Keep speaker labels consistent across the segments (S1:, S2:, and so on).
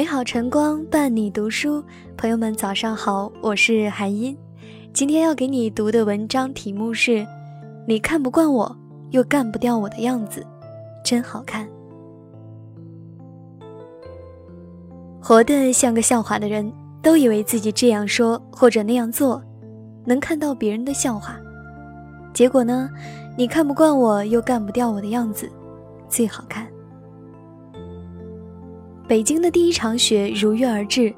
S1: 美好晨光伴你读书，朋友们早上好，我是韩音。今天要给你读的文章题目是：你看不惯我，又干不掉我的样子，真好看。活得像个笑话的人，都以为自己这样说或者那样做，能看到别人的笑话。结果呢？你看不惯我，又干不掉我的样子，最好看。北京的第一场雪如约而至，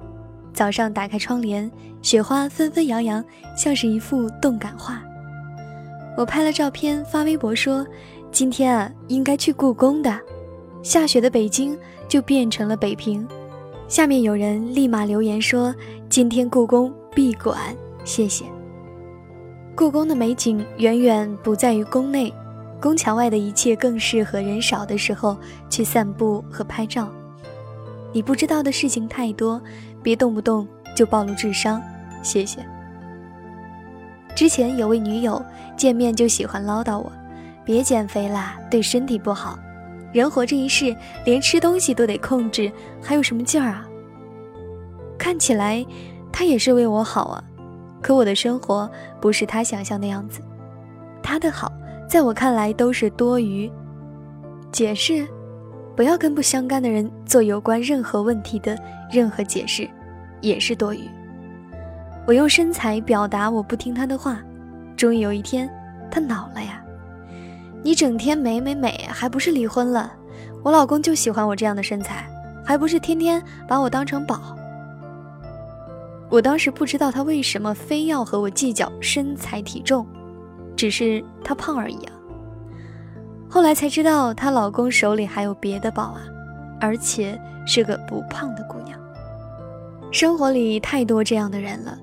S1: 早上打开窗帘，雪花纷纷扬扬，像是一幅动感画。我拍了照片发微博说：“今天啊，应该去故宫的。”下雪的北京就变成了北平。下面有人立马留言说：“今天故宫闭馆，谢谢。”故宫的美景远远不在于宫内，宫墙外的一切更适合人少的时候去散步和拍照。你不知道的事情太多，别动不动就暴露智商，谢谢。之前有位女友见面就喜欢唠叨我，别减肥啦，对身体不好。人活这一世，连吃东西都得控制，还有什么劲儿啊？看起来他也是为我好啊，可我的生活不是他想象的样子，他的好在我看来都是多余。解释。不要跟不相干的人做有关任何问题的任何解释，也是多余。我用身材表达我不听他的话，终于有一天，他恼了呀！你整天美美美，还不是离婚了？我老公就喜欢我这样的身材，还不是天天把我当成宝？我当时不知道他为什么非要和我计较身材体重，只是他胖而已啊。后来才知道，她老公手里还有别的宝啊，而且是个不胖的姑娘。生活里太多这样的人了，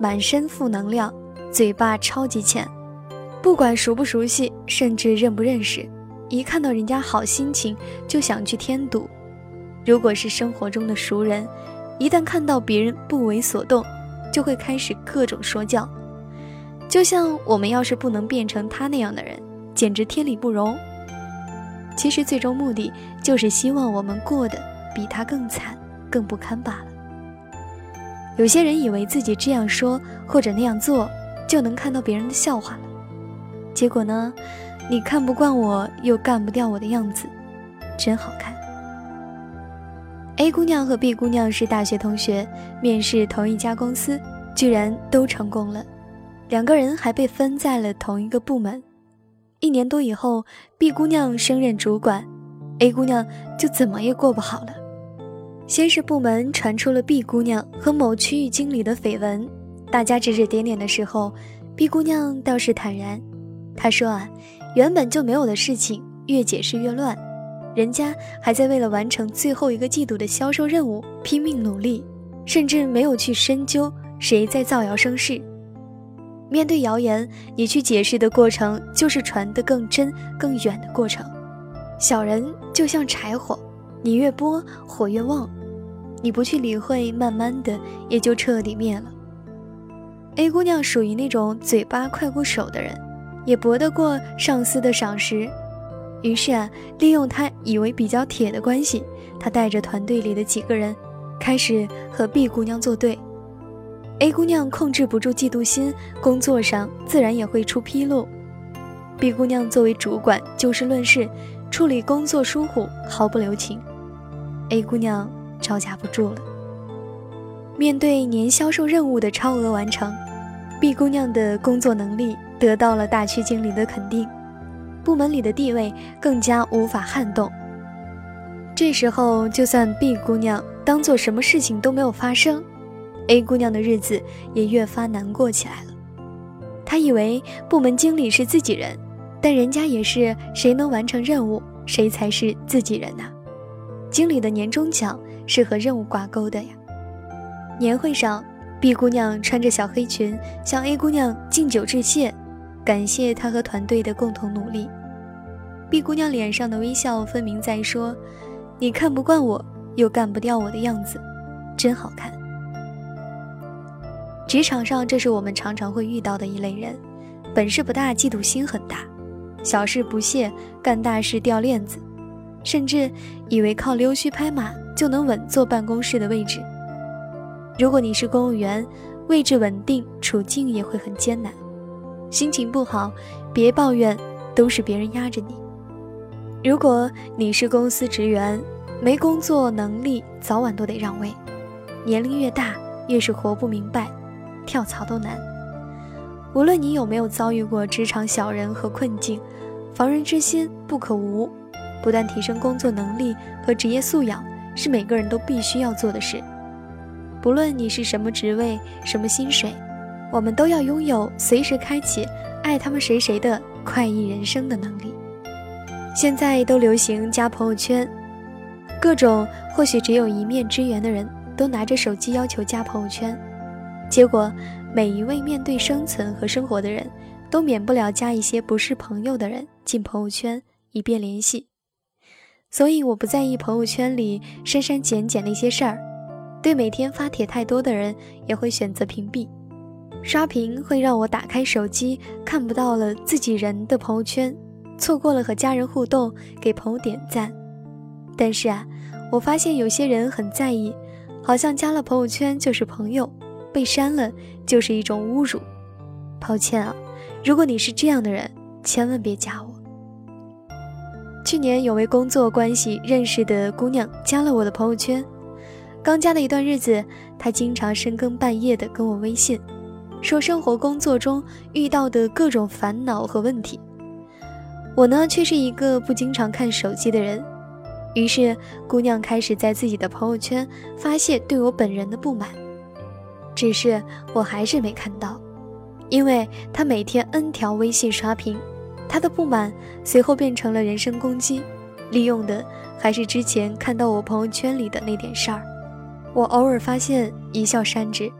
S1: 满身负能量，嘴巴超级欠，不管熟不熟悉，甚至认不认识，一看到人家好心情就想去添堵。如果是生活中的熟人，一旦看到别人不为所动，就会开始各种说教。就像我们要是不能变成他那样的人，简直天理不容。其实最终目的就是希望我们过得比他更惨、更不堪罢了。有些人以为自己这样说或者那样做就能看到别人的笑话了，结果呢，你看不惯我又干不掉我的样子，真好看。A 姑娘和 B 姑娘是大学同学，面试同一家公司，居然都成功了，两个人还被分在了同一个部门。一年多以后，B 姑娘升任主管，A 姑娘就怎么也过不好了。先是部门传出了 B 姑娘和某区域经理的绯闻，大家指指点点的时候，B 姑娘倒是坦然。她说啊，原本就没有的事情，越解释越乱，人家还在为了完成最后一个季度的销售任务拼命努力，甚至没有去深究谁在造谣生事。面对谣言，你去解释的过程，就是传得更真、更远的过程。小人就像柴火，你越拨火越旺，你不去理会，慢慢的也就彻底灭了。A 姑娘属于那种嘴巴快过手的人，也博得过上司的赏识，于是啊，利用她以为比较铁的关系，她带着团队里的几个人，开始和 B 姑娘作对。A 姑娘控制不住嫉妒心，工作上自然也会出纰漏。B 姑娘作为主管，就事论事，处理工作疏忽毫不留情。A 姑娘招架不住了。面对年销售任务的超额完成，B 姑娘的工作能力得到了大区经理的肯定，部门里的地位更加无法撼动。这时候，就算 B 姑娘当做什么事情都没有发生。A 姑娘的日子也越发难过起来了。她以为部门经理是自己人，但人家也是谁能完成任务，谁才是自己人呐。经理的年终奖是和任务挂钩的呀。年会上，B 姑娘穿着小黑裙向 A 姑娘敬酒致谢，感谢她和团队的共同努力。B 姑娘脸上的微笑分明在说：“你看不惯我，又干不掉我的样子，真好看。”职场上，这是我们常常会遇到的一类人，本事不大，嫉妒心很大，小事不屑，干大事掉链子，甚至以为靠溜须拍马就能稳坐办公室的位置。如果你是公务员，位置稳定，处境也会很艰难。心情不好，别抱怨，都是别人压着你。如果你是公司职员，没工作能力，早晚都得让位。年龄越大，越是活不明白，跳槽都难。无论你有没有遭遇过职场小人和困境，防人之心不可无。不断提升工作能力和职业素养，是每个人都必须要做的事。不论你是什么职位、什么薪水，我们都要拥有随时开启爱他们谁谁的快意人生的能力。现在都流行加朋友圈，各种或许只有一面之缘的人都拿着手机要求加朋友圈，结果每一位面对生存和生活的人，都免不了加一些不是朋友的人进朋友圈，以便联系。所以我不在意朋友圈里删删减减那些事儿，对每天发帖太多的人也会选择屏蔽。刷屏会让我打开手机看不到了自己人的朋友圈，错过了和家人互动，给朋友点赞。但是啊，我发现有些人很在意，好像加了朋友圈就是朋友，被删了就是一种侮辱。抱歉啊，如果你是这样的人，千万别加我。去年有位工作关系认识的姑娘加了我的朋友圈，刚加的一段日子，她经常深更半夜的跟我微信，说生活工作中遇到的各种烦恼和问题。我呢却是一个不经常看手机的人，于是姑娘开始在自己的朋友圈发泄对我本人的不满，只是我还是没看到，因为他每天 N 条微信刷屏。他的不满随后变成了人身攻击，利用的还是之前看到我朋友圈里的那点事儿。我偶尔发现，一笑删之。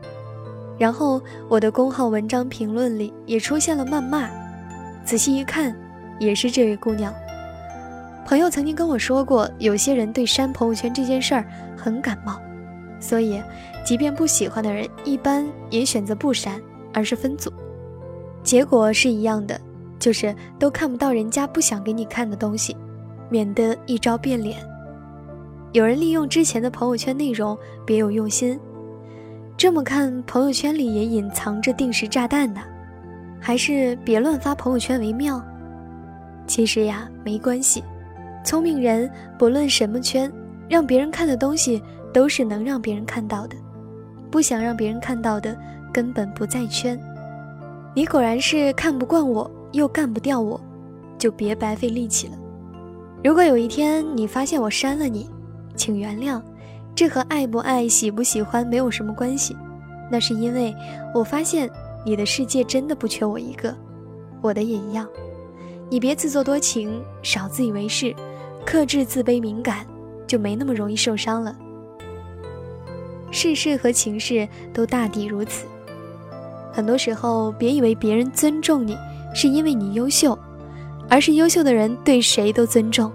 S1: 然后我的公号文章评论里也出现了谩骂，仔细一看，也是这位姑娘。朋友曾经跟我说过，有些人对删朋友圈这件事儿很感冒，所以即便不喜欢的人，一般也选择不删，而是分组。结果是一样的。就是都看不到人家不想给你看的东西，免得一招变脸。有人利用之前的朋友圈内容别有用心，这么看朋友圈里也隐藏着定时炸弹呢，还是别乱发朋友圈为妙。其实呀，没关系，聪明人不论什么圈，让别人看的东西都是能让别人看到的，不想让别人看到的根本不在圈。你果然是看不惯我。又干不掉我，就别白费力气了。如果有一天你发现我删了你，请原谅，这和爱不爱、喜不喜欢没有什么关系。那是因为我发现你的世界真的不缺我一个，我的也一样。你别自作多情，少自以为是，克制自卑敏感，就没那么容易受伤了。世事和情事都大抵如此。很多时候，别以为别人尊重你。是因为你优秀，而是优秀的人对谁都尊重。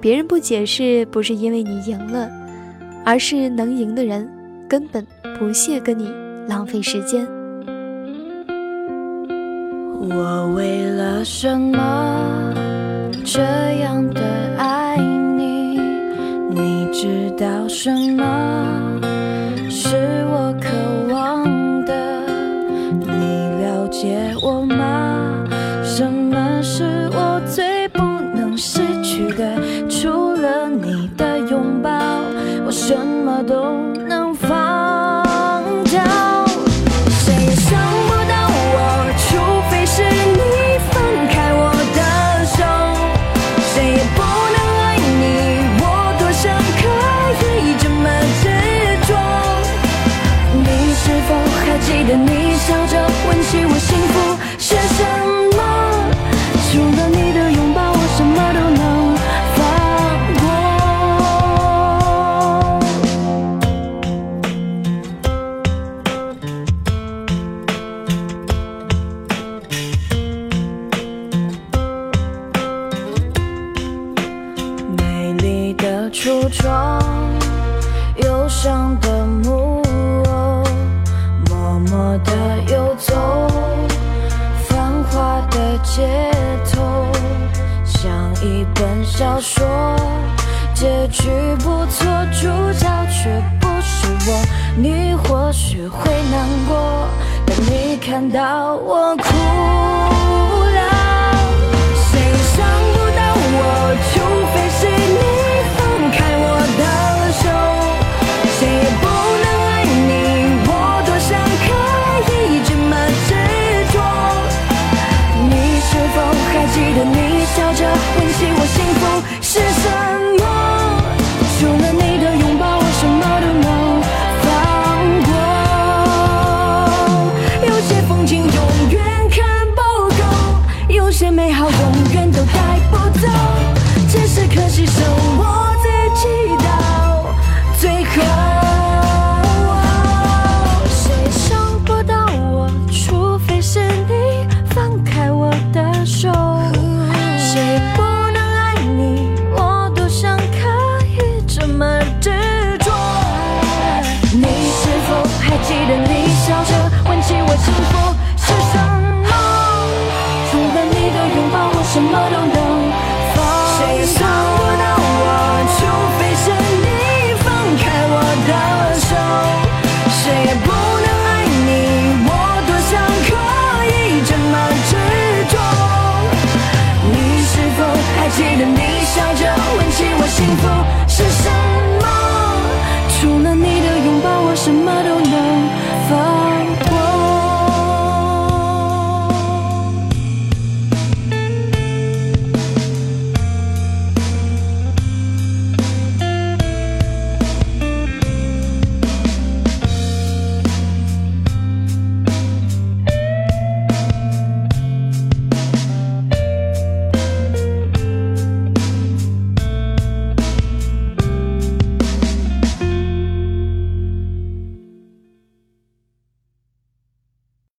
S1: 别人不解释，不是因为你赢了，而是能赢的人根本不屑跟你浪费时间。
S2: 我为了什么这样的爱你？你知道什么说结局不错主角却不是我。你或许会难过但你看到我哭。这美好永远都带不走只是可惜手握